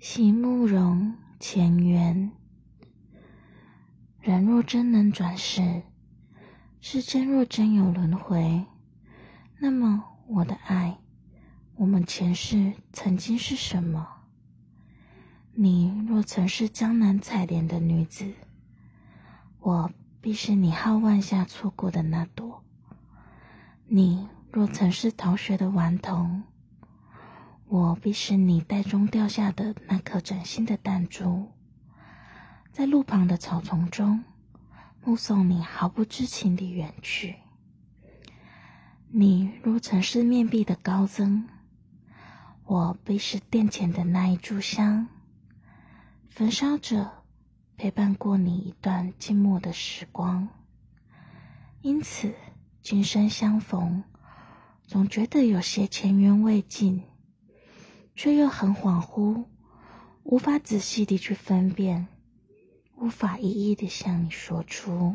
席慕容前缘。人若真能转世，世间若真有轮回，那么我的爱，我们前世曾经是什么？你若曾是江南采莲的女子，我必是你皓腕下错过的那朵；你若曾是逃学的顽童，我必是你袋中掉下的那颗崭新的弹珠，在路旁的草丛中，目送你毫不知情地远去。你若曾是面壁的高僧，我必是殿前的那一炷香，焚烧着，陪伴过你一段静默的时光。因此，今生相逢，总觉得有些前缘未尽。却又很恍惚，无法仔细地去分辨，无法一一地向你说出。